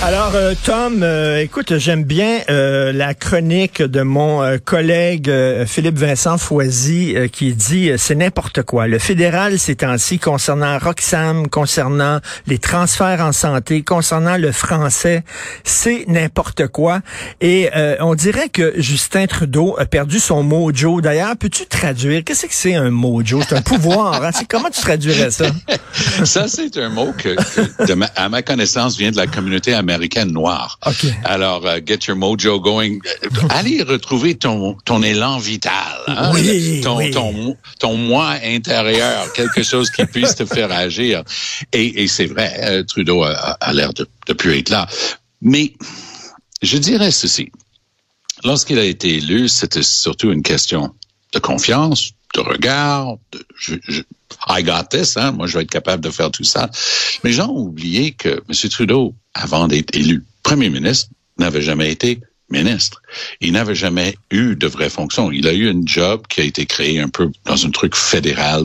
Alors, euh, Tom, euh, écoute, j'aime bien euh, la chronique de mon euh, collègue euh, Philippe Vincent Foisy qui dit c'est n'importe quoi. Le fédéral ces temps-ci concernant Roxham, concernant les transferts en santé, concernant le français, c'est n'importe quoi. Et on dirait que Justin Trudeau a perdu son mojo. D'ailleurs, peux-tu traduire? Qu'est-ce que c'est un mojo? C'est un pouvoir. Hein? Comment tu traduirais ça? Ça, c'est un mot que, que à ma connaissance, vient de la communauté américaine noire. Okay. Alors, uh, get your mojo going. Allez retrouver ton, ton élan vital. Hein? Oui, ton, oui. Ton, ton moi intérieur, quelque chose qui puisse te faire agir. Et, et c'est vrai, euh, Trudeau a, a l'air de ne plus être là. Mais je dirais ceci. Lorsqu'il a été élu, c'était surtout une question de confiance, de regard, de, je, je, I got this, hein, moi je vais être capable de faire tout ça. Mais j'ai oublié que M. Trudeau, avant d'être élu premier ministre, n'avait jamais été ministre. Il n'avait jamais eu de vraie fonction. Il a eu un job qui a été créé un peu dans un truc fédéral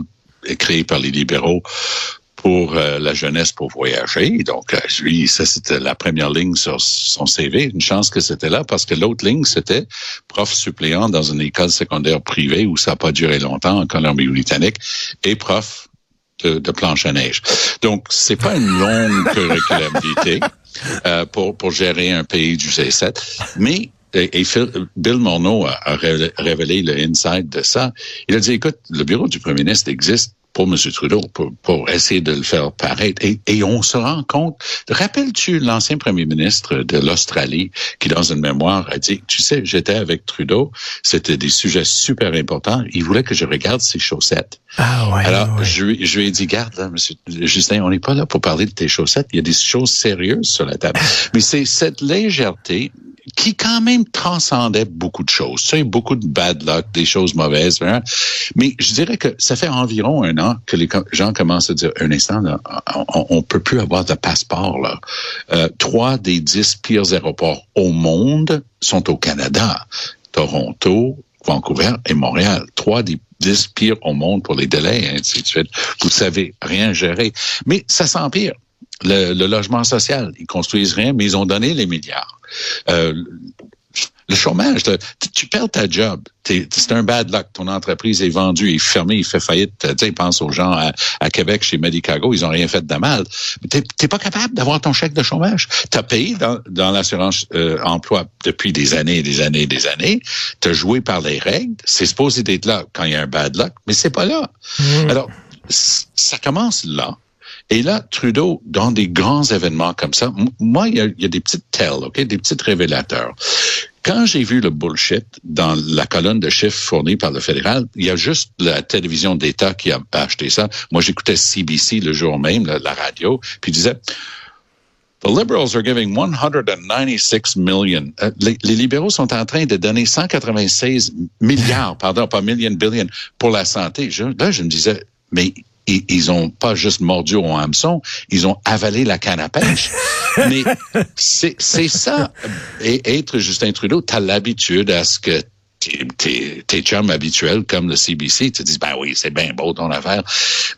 créé par les libéraux pour euh, la jeunesse pour voyager. Donc, euh, lui, ça, c'était la première ligne sur son CV. Une chance que c'était là parce que l'autre ligne, c'était prof suppléant dans une école secondaire privée où ça n'a pas duré longtemps en Colombie-Britannique et prof de, de, planche à neige. Donc, c'est pas une longue curriculabilité euh, pour, pour gérer un pays du G7, mais et, et Phil, Bill Morneau a, a révélé le inside de ça. Il a dit, écoute, le bureau du premier ministre existe pour M. Trudeau, pour, pour, essayer de le faire paraître. Et, et on se rend compte, rappelles-tu l'ancien premier ministre de l'Australie qui, dans une mémoire, a dit, tu sais, j'étais avec Trudeau, c'était des sujets super importants, il voulait que je regarde ses chaussettes. Ah ouais, Alors, ouais. Je, je lui ai dit, garde, là, monsieur Justin, on n'est pas là pour parler de tes chaussettes, il y a des choses sérieuses sur la table. Mais c'est cette légèreté qui quand même transcendait beaucoup de choses. Sais, beaucoup de bad luck, des choses mauvaises. Hein? Mais je dirais que ça fait environ un an que les gens commencent à dire, un instant, on, on peut plus avoir de passeport. Là. Euh, trois des dix pires aéroports au monde sont au Canada. Toronto, Vancouver et Montréal. Trois des dix pires au monde pour les délais, ainsi de suite. Vous savez rien gérer. Mais ça s'empire. Le, le, logement social, ils construisent rien, mais ils ont donné les milliards. Euh, le chômage, tu, tu perds ta job. C'est un bad luck. Ton entreprise est vendue, est fermée, il fait faillite. Tu pense aux gens à, à, Québec, chez Medicago, ils ont rien fait de mal. Tu n'es pas capable d'avoir ton chèque de chômage. Tu as payé dans, dans l'assurance euh, emploi depuis des années et des années et des années. Tu as joué par les règles. C'est supposé d'être là quand il y a un bad luck, mais c'est pas là. Mmh. Alors, ça commence là. Et là, Trudeau, dans des grands événements comme ça, moi, il y a, des petites telles, ok, des petites révélateurs. Quand j'ai vu le bullshit dans la colonne de chiffres fournie par le fédéral, il y a juste la télévision d'État qui a acheté ça. Moi, j'écoutais CBC le jour même, la, radio, puis disait The liberals are giving 196 million. Euh, les, libéraux sont en train de donner 196 milliards, pardon, pas million, billion, pour la santé. Là, je me disais, mais ils, ils ont pas juste mordu au hameçon, ils ont avalé la canne à pêche. Mais c'est ça. Et être Justin Trudeau, tu as l'habitude à ce que tes, tes chums habituels comme le CBC te disent, ben oui, c'est bien beau ton affaire.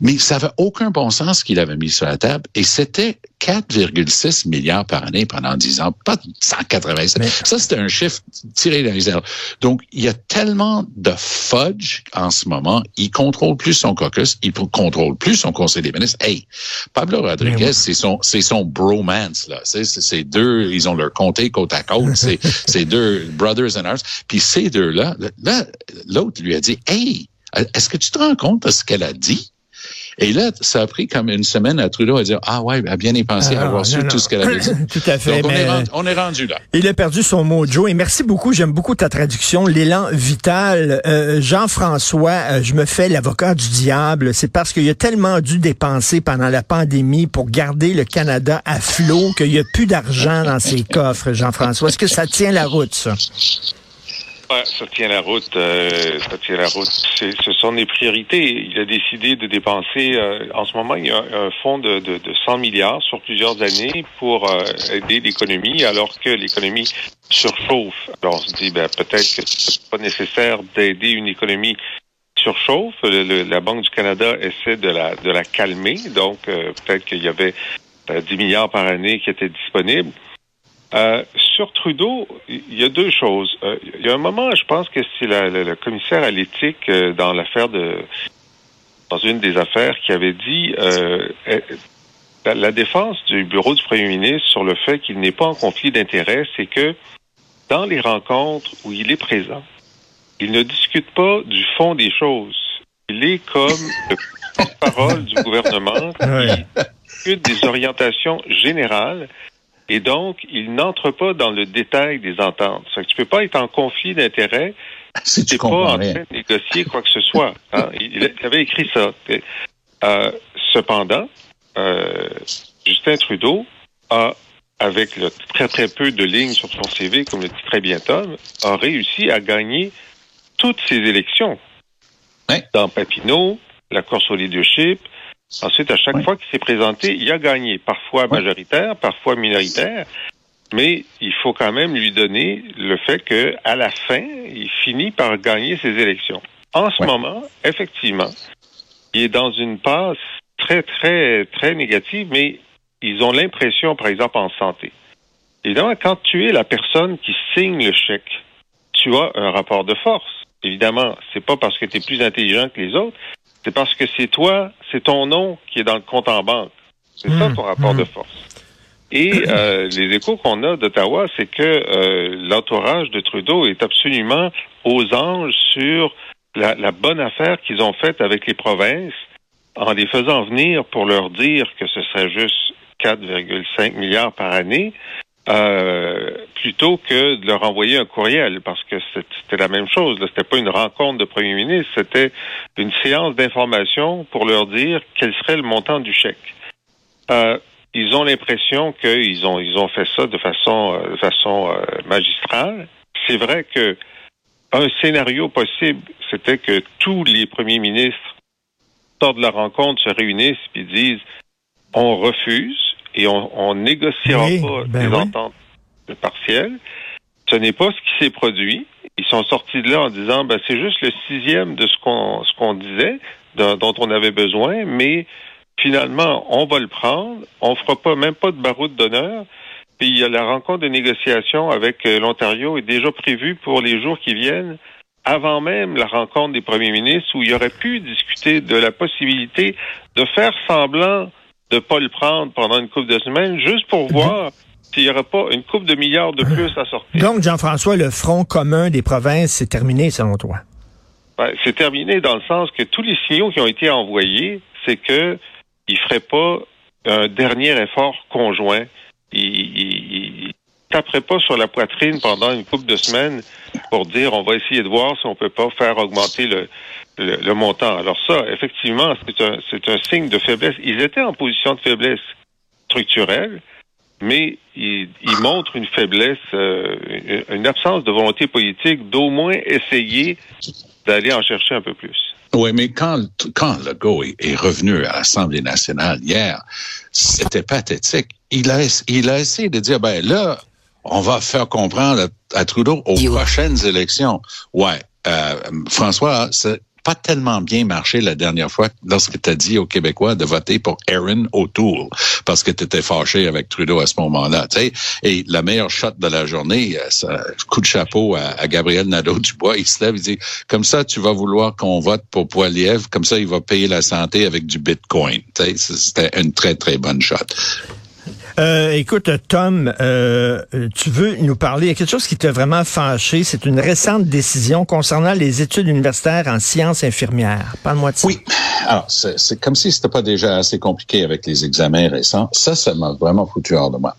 Mais ça n'avait aucun bon sens qu'il avait mis sur la table. Et c'était 4,6 milliards par année pendant 10 ans, pas 187. Mais... Ça, c'était un chiffre tiré dans les airs. Donc, il y a tellement de fudge en ce moment. Il contrôle plus son caucus, il contrôle plus son conseil des ministres. Hey, Pablo Rodriguez, oui. c'est son, c'est son bromance, là. C'est, c'est deux, ils ont leur comté côte à côte. c'est, c'est deux brothers and ours. Puis ces deux-là, là, l'autre lui a dit, hey, est-ce que tu te rends compte de ce qu'elle a dit? Et là, ça a pris comme une semaine à Trudeau à dire Ah ouais, à bien y penser, à avoir non, su non. tout ce qu'elle avait dit. tout à fait. Donc, on, mais... est rendu, on, est rendu, là. Il a perdu son mojo. Et merci beaucoup. J'aime beaucoup ta traduction, l'élan vital. Euh, Jean-François, euh, je me fais l'avocat du diable. C'est parce qu'il a tellement dû dépenser pendant la pandémie pour garder le Canada à flot qu'il n'y a plus d'argent dans ses coffres, Jean-François. Est-ce que ça tient la route, ça? Ça tient la route. Euh, ça tient la route. Ce sont des priorités. Il a décidé de dépenser. Euh, en ce moment, il y a un, fonds de, de, de, 100 milliards sur plusieurs années pour euh, aider l'économie, alors que l'économie surchauffe. Alors, on se dit, ben, peut-être que c'est pas nécessaire d'aider une économie surchauffe. la Banque du Canada essaie de la, de la calmer. Donc, peut-être qu'il y avait 10 milliards par année qui étaient disponibles. Euh, sur Trudeau, il y a deux choses. Euh, il y a un moment, je pense que c'est le commissaire à l'éthique euh, dans l'affaire de dans une des affaires qui avait dit la, la, défense du bureau du premier ministre sur le fait qu'il n'est pas en conflit d'intérêts, c'est que dans les rencontres où il est présent, il ne discute pas du fond des choses. Il est comme le porte-parole du gouvernement qui discute des orientations générales et donc, il n'entre pas dans le détail des ententes. Tu peux pas être en conflit d'intérêts si tu pas en train de négocier quoi que ce soit. Hein. Il, avait écrit ça. Euh, cependant, euh, Justin Trudeau a, avec le très très peu de lignes sur son CV, comme le dit très bien Tom, a réussi à gagner toutes ses élections. Dans Papineau, la course au leadership, Ensuite, à chaque fois qu'il s'est présenté, il a gagné, parfois majoritaire, parfois minoritaire, mais il faut quand même lui donner le fait que à la fin, il finit par gagner ses élections. En ce moment, effectivement, il est dans une passe très, très, très négative, mais ils ont l'impression, par exemple, en santé. Évidemment, quand tu es la personne qui signe le chèque, tu as un rapport de force. Évidemment, c'est pas parce que tu es plus intelligent que les autres, c'est parce que c'est toi, c'est ton nom qui est dans le compte en banque. C'est ça ton rapport de hmm. force. Et euh, les échos qu'on a d'Ottawa, c'est que euh, l'entourage de Trudeau est absolument aux anges sur la, la bonne affaire qu'ils ont faite avec les provinces en les faisant venir pour leur dire que ce serait juste 4,5 milliards par année. Euh, plutôt que de leur envoyer un courriel, parce que c'était la même chose. C'était pas une rencontre de premier ministre, c'était une séance d'information pour leur dire quel serait le montant du chèque. Euh, ils ont l'impression qu'ils ont ils ont fait ça de façon euh, de façon euh, magistrale. C'est vrai que un scénario possible, c'était que tous les premiers ministres sortent de la rencontre, se réunissent et disent on refuse et on, on négociera pas ben des ententes partielles. Ce n'est pas ce qui s'est produit. Ils sont sortis de là en disant ben c'est juste le sixième de ce qu'on ce qu'on disait, dont on avait besoin, mais finalement on va le prendre. On fera pas même pas de baroud d'honneur. Puis il y a la rencontre de négociation avec euh, l'Ontario est déjà prévue pour les jours qui viennent avant même la rencontre des premiers ministres où il y aurait pu discuter de la possibilité de faire semblant de pas le prendre pendant une couple de semaines, juste pour mhm. voir s'il n'y aurait pas une coupe de milliards de plus à sortir. Donc, Jean-François, le front commun des provinces, c'est terminé selon toi? Ben, c'est terminé dans le sens que tous les signaux qui ont été envoyés, c'est que il ferait pas un dernier effort conjoint. Taperait pas sur la poitrine pendant une couple de semaines pour dire on va essayer de voir si on peut pas faire augmenter le, montant. Alors ça, effectivement, c'est un, signe de faiblesse. Ils étaient en position de faiblesse structurelle, mais ils, montrent une faiblesse, euh, une absence de volonté politique d'au moins essayer d'aller en chercher un peu plus. Oui, mais quand, quand Legault est revenu à l'Assemblée nationale hier, c'était pathétique. Il a, il a essayé de dire, ben là, on va faire comprendre à, Trudeau aux prochaines élections. Ouais, euh, François, pas tellement bien marché la dernière fois lorsque tu as dit aux Québécois de voter pour Aaron O'Toole parce que tu étais fâché avec Trudeau à ce moment-là. Et la meilleure shot de la journée, euh, ça, coup de chapeau à, Gabriel Nadeau-Dubois, il se lève, il dit, comme ça, tu vas vouloir qu'on vote pour Poiliev, comme ça, il va payer la santé avec du Bitcoin. C'était une très, très bonne shot. Euh, écoute, Tom, euh, tu veux nous parler. Il y a quelque chose qui t'a vraiment fâché. C'est une récente décision concernant les études universitaires en sciences infirmières. Parle-moi de ça. Oui. Alors, c'est comme si c'était pas déjà assez compliqué avec les examens récents. Ça, ça m'a vraiment foutu hors de moi.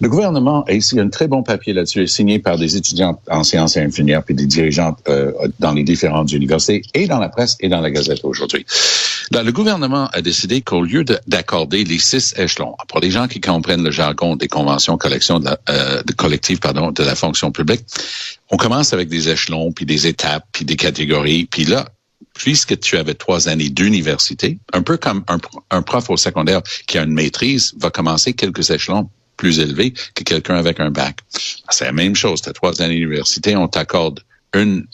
Le gouvernement a ici un très bon papier là-dessus, signé par des étudiants en sciences infirmières puis des dirigeants euh, dans les différentes universités et dans la presse et dans la Gazette aujourd'hui. Là, le gouvernement a décidé qu'au lieu d'accorder les six échelons, pour les gens qui comprennent le jargon des conventions euh, collectives de la fonction publique, on commence avec des échelons, puis des étapes, puis des catégories, puis là, puisque tu avais trois années d'université, un peu comme un, un, prof au secondaire qui a une maîtrise va commencer quelques échelons plus élevés que quelqu'un avec un bac. C'est la même chose. Tu as trois années d'université, on t'accorde une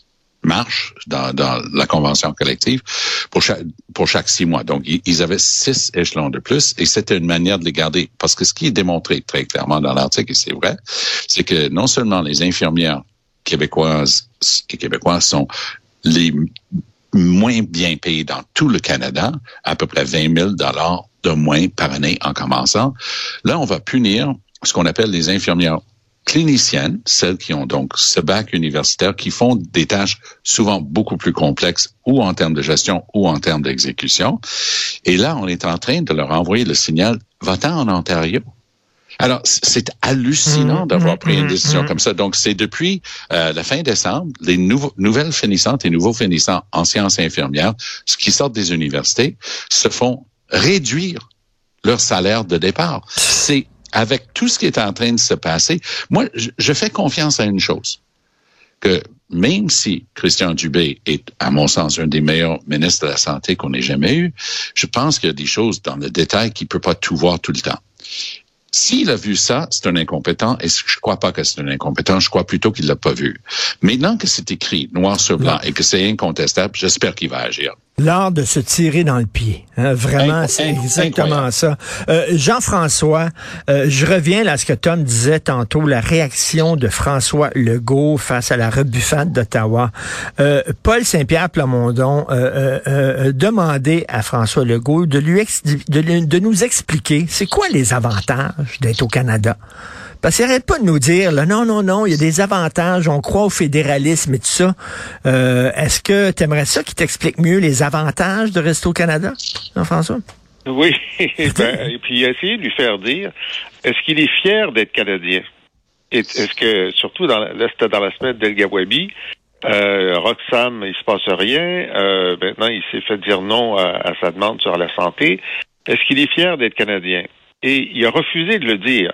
marche dans, dans, la convention collective pour chaque, pour chaque six mois. Donc, ils avaient six échelons de plus et c'était une manière de les garder. Parce que ce qui est démontré très clairement dans l'article, et c'est vrai, c'est que non seulement les infirmières québécoises et québécois sont les moins bien payés dans tout le Canada, à peu près 20 000 dollars de moins par année en commençant. Là, on va punir ce qu'on appelle les infirmières cliniciennes, celles qui ont donc ce bac universitaire, qui font des tâches souvent beaucoup plus complexes, ou en termes de gestion, ou en termes d'exécution. Et là, on est en train de leur envoyer le signal, va-t'en en Ontario. Alors, c'est hallucinant mmh, d'avoir pris une mmh, décision mmh. comme ça. Donc, c'est depuis euh, la fin décembre, les nouvelles finissantes et nouveaux finissants en sciences infirmières, ce qui sortent des universités, se font réduire leur salaire de départ. C'est avec tout ce qui est en train de se passer. Moi, je fais confiance à une chose, que même si Christian Dubé est, à mon sens, un des meilleurs ministres de la Santé qu'on ait jamais eu, je pense qu'il y a des choses dans le détail qu'il peut pas tout voir tout le temps. S'il a vu ça, c'est un incompétent, et je crois pas que c'est un incompétent, je crois plutôt qu'il l'a pas vu. Maintenant que c'est écrit noir sur blanc et que c'est incontestable, j'espère qu'il va agir. L'art de se tirer dans le pied. Hein, vraiment, c'est exactement ça. Euh, Jean-François, euh, je reviens là à ce que Tom disait tantôt, la réaction de François Legault face à la rebuffade d'Ottawa. Euh, Paul Saint-Pierre Plamondon demandait à François Legault de, lui de, de nous expliquer c'est quoi les avantages d'être au Canada. Parce qu'il n'arrête pas de nous dire, là, non, non, non, il y a des avantages, on croit au fédéralisme et tout ça. Euh, Est-ce que tu aimerais ça qui t'explique mieux les avantages de rester au Canada, Jean-François? Oui, ben, et puis essayer de lui faire dire, est-ce qu'il est fier d'être Canadien? Est-ce que, surtout dans, là, c'était dans la semaine d'El Gawabi, euh, Roxham, il se passe rien. Euh, maintenant, il s'est fait dire non à sa demande sur la santé. Est-ce qu'il est fier d'être Canadien? Et il a refusé de le dire.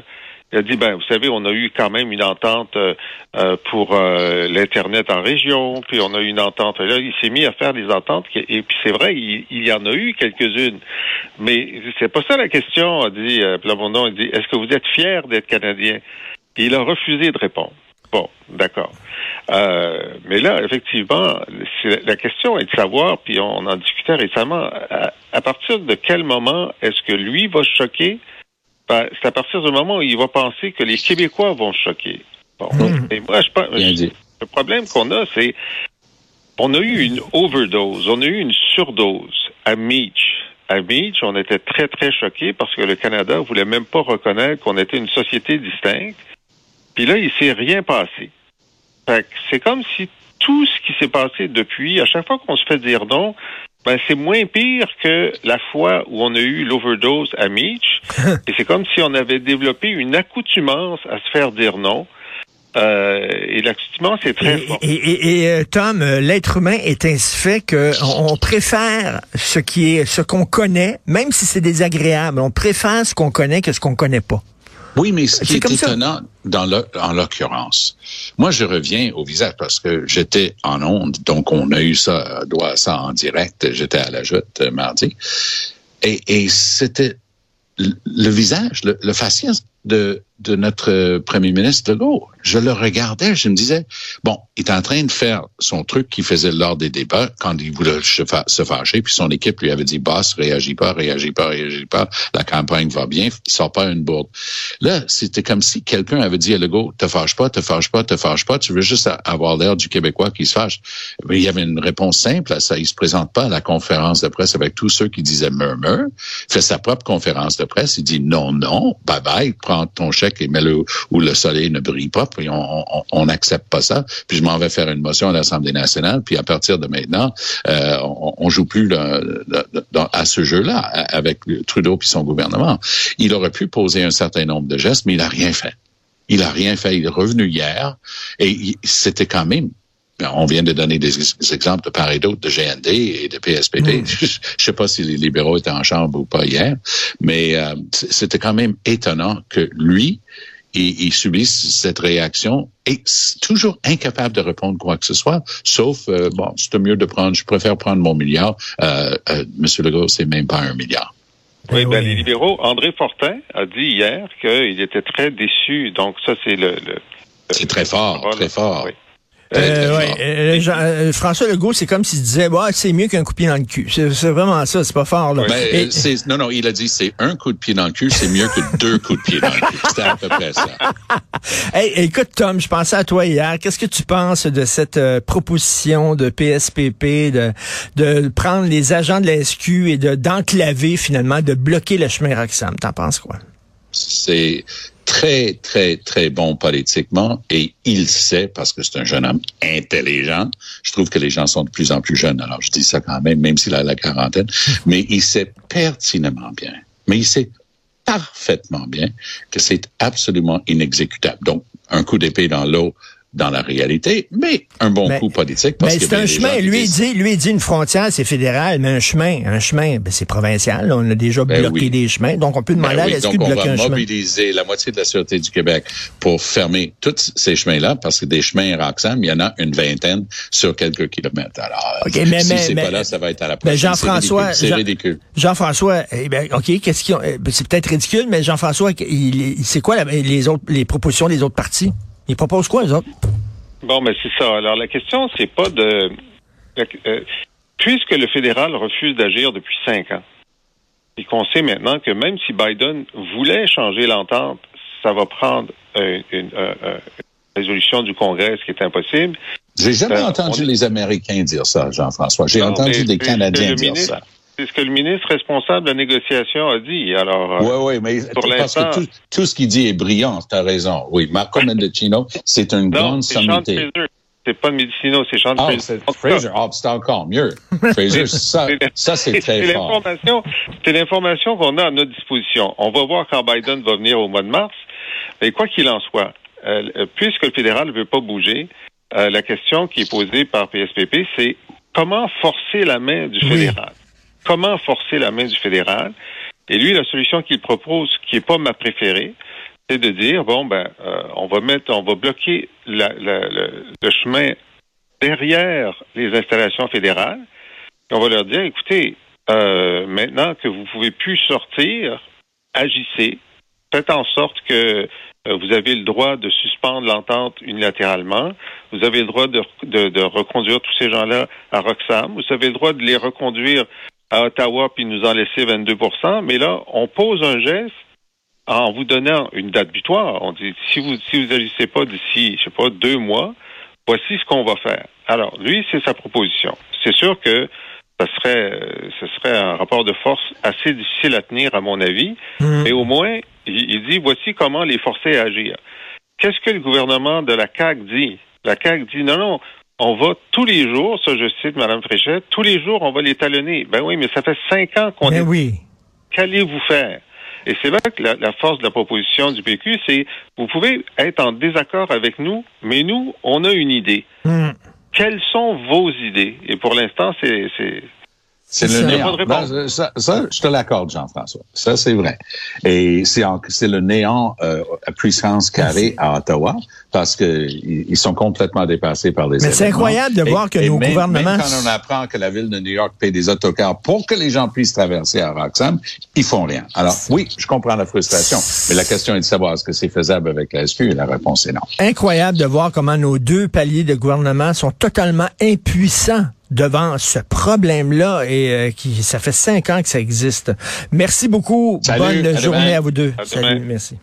Il a dit, ben, vous savez, on a eu quand même une entente euh, euh, pour euh, l'Internet en région, puis on a eu une entente. Là, il s'est mis à faire des ententes, et puis c'est vrai, il, y en a eu quelques-unes. Mais c'est pas ça la question, a dit Plamondon. Il dit, est-ce que vous êtes fier d'être Canadien? Et il a refusé de répondre. Bon, d'accord. mais là, effectivement, la question est de savoir, puis on en discutait récemment, à partir de quel moment est-ce que lui va choquer ben, c'est à partir du moment où il va penser que les Québécois vont choquer. Bon. Hmm. moi, je pense, le problème qu'on a, c'est on a eu une overdose, on a eu une surdose à Meach. À Meach, on était très, très choqués parce que le Canada voulait même pas reconnaître qu'on était une société distincte. Puis là, il s'est rien passé. c'est comme si tout ce qui s'est passé depuis, à chaque fois qu'on se fait dire non, ben, c'est moins pire que la fois où on a eu l'overdose à Meach. et c'est comme si on avait développé une accoutumance à se faire dire non. Euh, et l'accoutumance est très fort. Et, et, euh, Tom, euh, l'être humain est ainsi fait que on préfère ce qui est ce qu'on connaît, même si c'est désagréable. On préfère ce qu'on connaît que ce qu'on connaît pas. Oui, mais ce qui est, étonnant dans en l'occurrence, moi je reviens au visage parce que j'étais en onde, donc on a eu ça, doit ça en direct. J'étais à la joute euh, mardi, et, et c'était le, visage, le, le faciès de, de notre premier ministre Legault. Je le regardais, je me disais, bon, il est en train de faire son truc qu'il faisait lors des débats quand il voulait se, fâcher, puis son équipe lui avait dit, boss, réagis pas, réagis pas, réagis pas, la campagne va bien, il sort pas une bourde. Là, c'était comme si quelqu'un avait dit à Legault, te fâche pas, te fâche pas, te fâche pas, tu veux juste avoir l'air du Québécois qui se fâche. Il y avait une réponse simple à ça, il se présente pas à la conférence de presse avec tous ceux qui disaient murmure, fait sa propre conférence de presse, il dit non, non, bye bye, prends ton chèque mets-le où le soleil ne brille pas, puis on n'accepte pas ça. Puis je m'en vais faire une motion à l'Assemblée nationale, puis à partir de maintenant, euh, on, on joue plus à ce jeu-là avec Trudeau puis son gouvernement. Il aurait pu poser un certain nombre de gestes, mais il a rien fait. Il a rien fait. Il est revenu hier et c'était quand même on vient de donner des, des exemples de part et d'autre de GND et de PSPP. Je, je sais pas si les libéraux étaient en chambre ou pas hier, mais euh, c'était quand même étonnant que lui, il, il subisse cette réaction et toujours incapable de répondre quoi que ce soit, sauf euh, bon, c'est mieux de prendre, je préfère prendre mon milliard. Euh, euh, Monsieur Legault, c'est même pas un milliard. Oui, Eh ben, les libéraux, André Fortin a dit hier qu'il était très déçu. Donc, ça, c'est le, le, C'est très fort, très fort. Oui. Euh, ouais, euh, Jean- euh, François Legault, c'est comme s'il disait, bah, c'est mieux qu'un coup de pied dans le cul. C'est c'est vraiment ça, c'est pas fort. Là. Ben, Et- euh, c'est- non, non, il a dit c'est un coup de pied dans le cul, c'est mieux que deux coups de pied dans le cul. C'était à peu près ça. Hey, écoute, Tom, je pensais à toi hier. Qu'est-ce que tu penses de cette euh, proposition de PSPP de, de prendre les agents de la SQ et de d'enclaver finalement, de bloquer le chemin Roxham? T'en penses quoi? C'est très, très, très bon politiquement et il sait, parce que c'est un jeune homme intelligent, je trouve que les gens sont de plus en plus jeunes, alors je dis ça quand même, même s'il a la quarantaine, mais il sait pertinemment bien, mais il sait parfaitement bien que c'est absolument inexécutable. Donc, un coup d'épée dans l'eau dans la réalité, mais un bon coup politique. Parce Mais que c'est un chemin. Lui, disent- dit, lui, dit une frontière, c'est fédéral, mais un chemin, un chemin, ben, c'est provincial. On a déjà Ben bloqué oui. des chemins. Donc, on peut Ben demander à oui, la SQ donc de on bloquer va un chemin. mobiliser la moitié de la Sûreté du Québec pour fermer tous ces chemins-là, parce que des chemins Roxham, il y en a une vingtaine sur quelques kilomètres. Alors, OK, mais- si mais- c'est pas là, ça va être à la Ben, prochaine. Jean-François, C'est ridicule. Jean-François, eh ben, OK, qu'est-ce qu'ils ont, ben, c'est peut-être ridicule, mais Jean-François, il, il- c'est quoi la- les autres, les propositions des autres partis? Ils proposent quoi, les autres? Bon, mais c'est ça. Alors, la question, c'est pas de... euh, puisque le fédéral refuse d'agir depuis cinq ans, et qu'on sait maintenant que même si Biden voulait changer l'entente, ça va prendre euh, une, euh, une résolution du Congrès, ce qui est impossible. J'ai jamais Euh, entendu on- les Américains dire ça, Jean-François. J'ai entendu mais des Canadiens dire ministre- ça. C'est ce que le ministre responsable de la négociation a dit. Alors, euh, Oui, oui, mais pour parce que tout, tout ce qu'il dit est brillant, tu as raison. Oui, Marco Mendocino, c'est une non, grande sommité. C'est pas Medicino, c'est Sean Ah, Fraser. Fraser. Ah, c'est encore mieux. Fraser, ça, ça c'est très fort. l'information, c'est l'information qu'on a à notre disposition. On va voir quand Biden va venir au mois de mars. Mais quoi qu'il en soit, euh, euh, puisque le fédéral ne veut pas bouger, euh, la question qui est posée par PSPP, c'est comment forcer la main du Oui. Comment forcer la main du fédéral Et lui, la solution qu'il propose, qui est pas ma préférée, c'est de dire bon ben, euh, on va mettre, on va bloquer la- la- le, chemin derrière les installations fédérales. On va leur dire, écoutez, euh, maintenant que vous pouvez plus sortir, agissez. Faites en sorte que euh, vous avez le droit de suspendre l'entente unilatéralement. Vous avez le droit de, de, de reconduire tous ces gens-là à Roxham. Vous avez le droit de les reconduire à Ottawa puis nous en laisser 22% Mais là, on pose un geste en vous donnant une date butoir. On dit, si vous si vous agissez pas d'ici, je sais pas, deux mois, voici ce qu'on va faire. Alors, lui, c'est sa proposition. C'est sûr que ce serait, ce serait un rapport de force assez difficile à tenir, à mon avis, Hmm. mais au moins, il, il dit, voici comment les forcer à agir. Qu'est-ce que le gouvernement de la CAQ dit? La CAQ dit, non, non, on va tous les jours, ça je cite Mme Fréchette, tous les jours, on va les talonner. Ben oui, mais ça fait cinq ans qu'on Ben est oui. qu'allez-vous faire? Et c'est là que la, la force de la proposition du PQ, c'est vous pouvez être en désaccord avec nous, mais nous, on a une idée. Hmm. Quelles sont vos idées? Et pour l'instant, c'est c'est- le néant. Non, ça, ça, je te l'accorde, Jean-François. Ça, c'est vrai. Et c'est en- c'est le néant euh, à puissance carrée à Ottawa parce que ils sont complètement dépassés par les Mais c'est incroyable de Et- voir que et nos même- gouvernements- Même quand on apprend que la ville de New York paie des autocars pour que les gens puissent traverser à Roxham, ils font rien. Alors, oui, je comprends la frustration, mais la question est de savoir est-ce que c'est faisable avec la SQ et la réponse est non. Incroyable de voir comment nos deux paliers de gouvernement sont totalement impuissants devant ce problème-là et euh, qui ça fait cinq ans que ça existe. Merci beaucoup. Salut, Bonne à journée demain. à vous deux. À Salut, demain. merci.